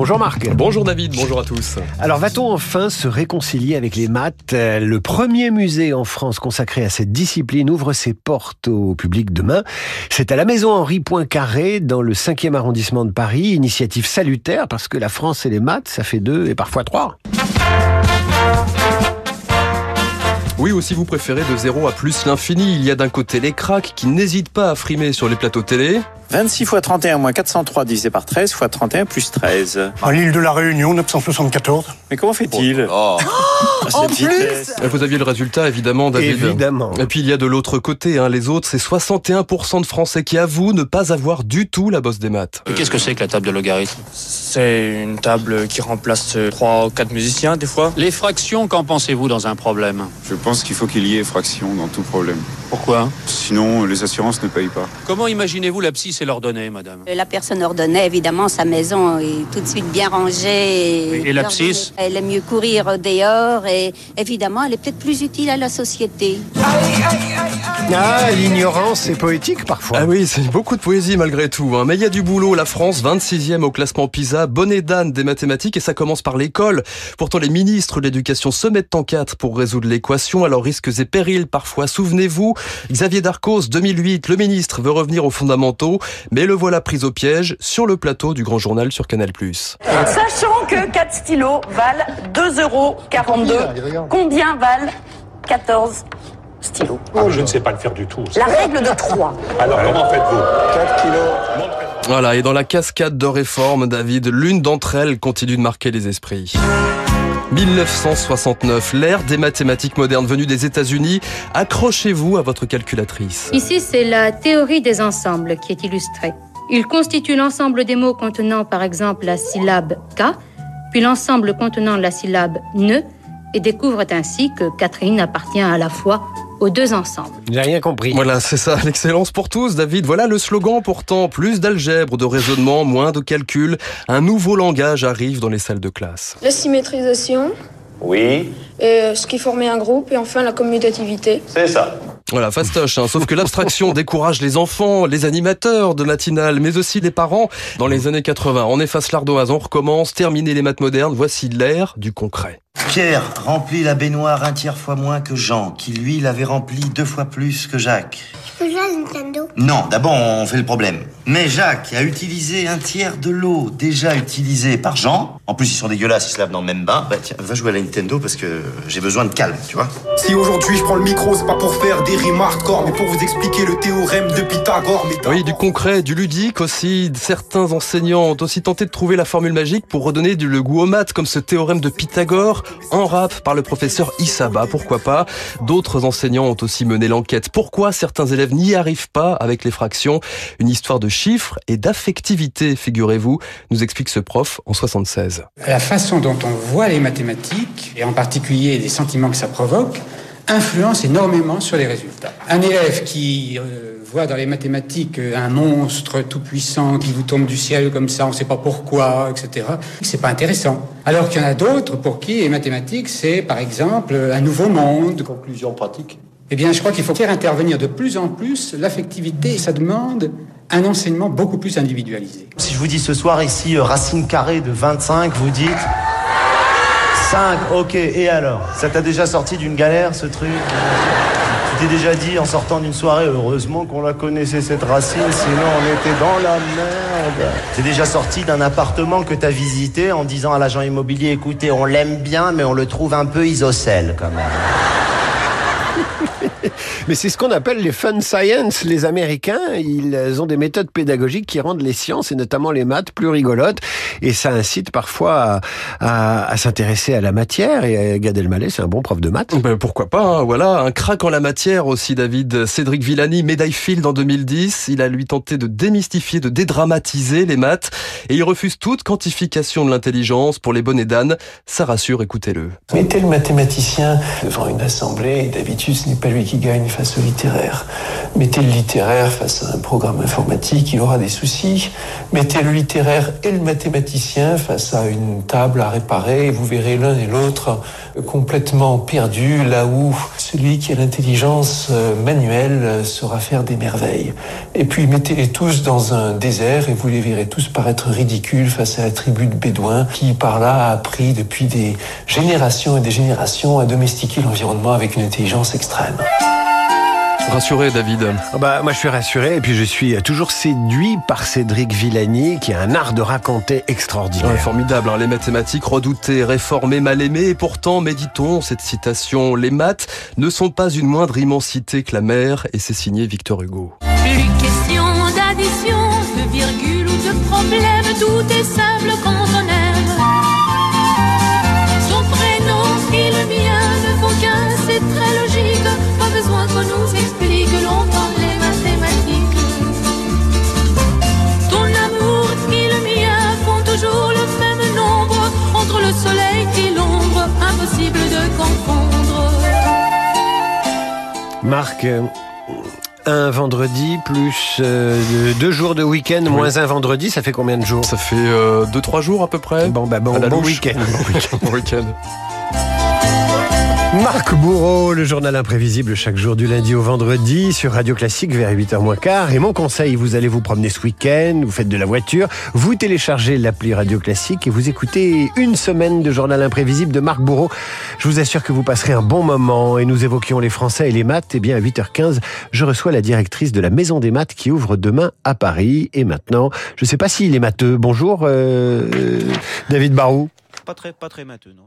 Bonjour Marc. Bonjour David, bonjour à tous. Alors va-t-on enfin se réconcilier avec les maths? Le premier musée en France consacré à cette discipline ouvre ses portes au public demain. C'est à la maison Henri Poincaré dans le 5e arrondissement de Paris. Initiative salutaire parce que la France et les maths, ça fait deux et parfois trois. Oui, ou si vous préférez de 0 à plus l'infini, il y a d'un côté les cracks qui n'hésitent pas à frimer sur les plateaux télé. 26 fois 31 moins 403 divisé par 13 fois 31 plus 13. À l'île de la Réunion, 974. Mais comment fait-il oh. En plus Vous aviez le résultat, évidemment, David. Évidemment. Et puis il y a de l'autre côté, hein, les autres, c'est 61% de Français qui avouent ne pas avoir du tout la bosse des maths. Qu'est-ce que c'est que la table de logarithme C'est une table qui remplace 3 ou 4 musiciens, des fois. Les fractions, qu'en pensez-vous dans un problème? Je pense qu'il faut qu'il y ait fraction dans tout problème. Pourquoi? Sinon, les assurances ne payent pas. Comment imaginez-vous l'abscisse et l'ordonnée, madame? La personne ordonnée, évidemment, sa maison est tout de suite bien rangée. Et, et l'abscisse Elle aime mieux courir dehors et évidemment, elle est peut-être plus utile à la société. Ah, l'ignorance, c'est poétique parfois. Ah oui, c'est beaucoup de poésie malgré tout. Hein. Mais il y a du boulot. La France, 26e au classement PISA, bonnet d'âne des mathématiques et ça commence par l'école. Pourtant, les ministres de l'éducation se mettent en quatre pour résoudre l'équation. Alors, risques et périls parfois. Souvenez-vous, Xavier Darcos, 2008, le ministre veut revenir aux fondamentaux, mais le voilà pris au piège sur le plateau du grand journal sur Canal+. Sachant que 4 stylos valent 2,42 euros, combien valent 14 stylos? Je ne sais pas le faire du tout. La règle de 3. Alors, comment faites-vous? 4 kilos. Voilà, et dans la cascade de réformes, David, l'une d'entre elles continue de marquer les esprits. 1969, l'ère des mathématiques modernes venues des États-Unis. Accrochez-vous à votre calculatrice. Ici, c'est la théorie des ensembles qui est illustrée. Il constitue l'ensemble des mots contenant par exemple la syllabe K, puis l'ensemble contenant la syllabe ne, et découvre ainsi que Catherine appartient à la fois aux deux ensembles. J'ai rien compris. Voilà, c'est ça, l'excellence pour tous, David. Voilà le slogan pourtant. Plus d'algèbre, de raisonnement, moins de calcul. Un nouveau langage arrive dans les salles de classe. La symétrisation. Oui. Et ce qui formait un groupe. Et enfin la commutativité. C'est ça. Voilà, fastoche, hein. sauf que l'abstraction décourage les enfants, les animateurs de matinale, mais aussi les parents. Dans les années 80, on efface l'ardoise, on recommence, terminer les maths modernes, voici l'ère du concret. Pierre remplit la baignoire un tiers fois moins que Jean, qui lui l'avait rempli deux fois plus que Jacques. Je peux jouer à Nintendo Non, d'abord on fait le problème. Mais Jacques a utilisé un tiers de l'eau déjà utilisée par Jean. En plus ils sont dégueulasses, ils se lavent dans le même bain. Bah tiens, va jouer à la Nintendo parce que j'ai besoin de calme, tu vois. Si aujourd'hui je prends le micro, c'est pas pour faire des rimes hardcore, mais pour vous expliquer le théorème de Pythagore. Mais Oui, du concret, du ludique aussi. Certains enseignants ont aussi tenté de trouver la formule magique pour redonner du le goût aux maths, comme ce théorème de Pythagore, en rap par le professeur Isaba, pourquoi pas. D'autres enseignants ont aussi mené l'enquête. Pourquoi certains élèves n'y arrivent pas avec les fractions Une histoire de chiffres et d'affectivité, figurez-vous, nous explique ce prof en 76. La façon dont on voit les mathématiques, et en particulier les sentiments que ça provoque, influence énormément sur les résultats. Un élève qui euh, voit dans les mathématiques euh, un monstre tout puissant qui vous tombe du ciel comme ça, on ne sait pas pourquoi, etc. C'est pas intéressant. Alors qu'il y en a d'autres pour qui les mathématiques c'est par exemple un nouveau monde. Conclusion pratique. Eh bien, je crois qu'il faut faire intervenir de plus en plus l'affectivité. Ça demande un enseignement beaucoup plus individualisé. Si je vous dis ce soir ici euh, racine carrée de 25, vous dites 5, ok, et alors? Ça t'a déjà sorti d'une galère ce truc? Tu t'es déjà dit en sortant d'une soirée, heureusement qu'on la connaissait cette racine, sinon on était dans la merde. T'es déjà sorti d'un appartement que t'as visité en disant à l'agent immobilier, écoutez, on l'aime bien, mais on le trouve un peu isocèle quand même. Mais c'est ce qu'on appelle les fun science. Les Américains, ils ont des méthodes pédagogiques qui rendent les sciences et notamment les maths plus rigolotes. Et ça incite parfois à, à, à s'intéresser à la matière. Et Gad Elmaleh, c'est un bon prof de maths. Ben pourquoi pas, hein, voilà. Un crack en la matière aussi, David. Cédric Villani, médaille Field en 2010. Il a lui tenté de démystifier, de dédramatiser les maths. Et il refuse toute quantification de l'intelligence pour les bonnets d'âne. Ça rassure, écoutez-le. Mettez le mathématicien devant une assemblée, et d'habitude ce n'est pas lui qui gagne face au littéraire. Mettez le littéraire face à un programme informatique, il aura des soucis. Mettez le littéraire et le mathématicien face à une table à réparer, et vous verrez l'un et l'autre complètement perdus, là où celui qui a l'intelligence euh, manuelle saura faire des merveilles. Et puis mettez-les tous dans un désert et vous les verrez tous paraître ridicules face à la tribu de Bédouins qui par là a appris depuis des générations et des générations à domestiquer l'environnement avec une intelligence extrême. Rassuré, David. Ah bah, moi, je suis rassuré et puis je suis toujours séduit par Cédric Villani qui a un art de raconter extraordinaire. Ouais, formidable, hein, les mathématiques redoutées, réformées, mal aimées. Et pourtant, méditons cette citation, les maths ne sont pas une moindre immensité que la mer. Et c'est signé Victor Hugo. Plus question d'addition, de virgule ou de problème, tout est simple Marc, un vendredi plus euh, deux jours de week-end moins un vendredi, ça fait combien de jours Ça fait euh, deux trois jours à peu près. Bon bah bon, week-end. Bon week-end. Marc Bourreau, le journal imprévisible chaque jour du lundi au vendredi sur Radio Classique vers 8h moins quart. Et mon conseil, vous allez vous promener ce week-end, vous faites de la voiture, vous téléchargez l'appli Radio Classique et vous écoutez une semaine de journal imprévisible de Marc Bourreau. Je vous assure que vous passerez un bon moment et nous évoquions les Français et les maths. Et bien à 8h15, je reçois la directrice de la Maison des Maths qui ouvre demain à Paris. Et maintenant, je ne sais pas s'il est matheux. Bonjour euh, David Barou. Pas très, pas très matheux, non.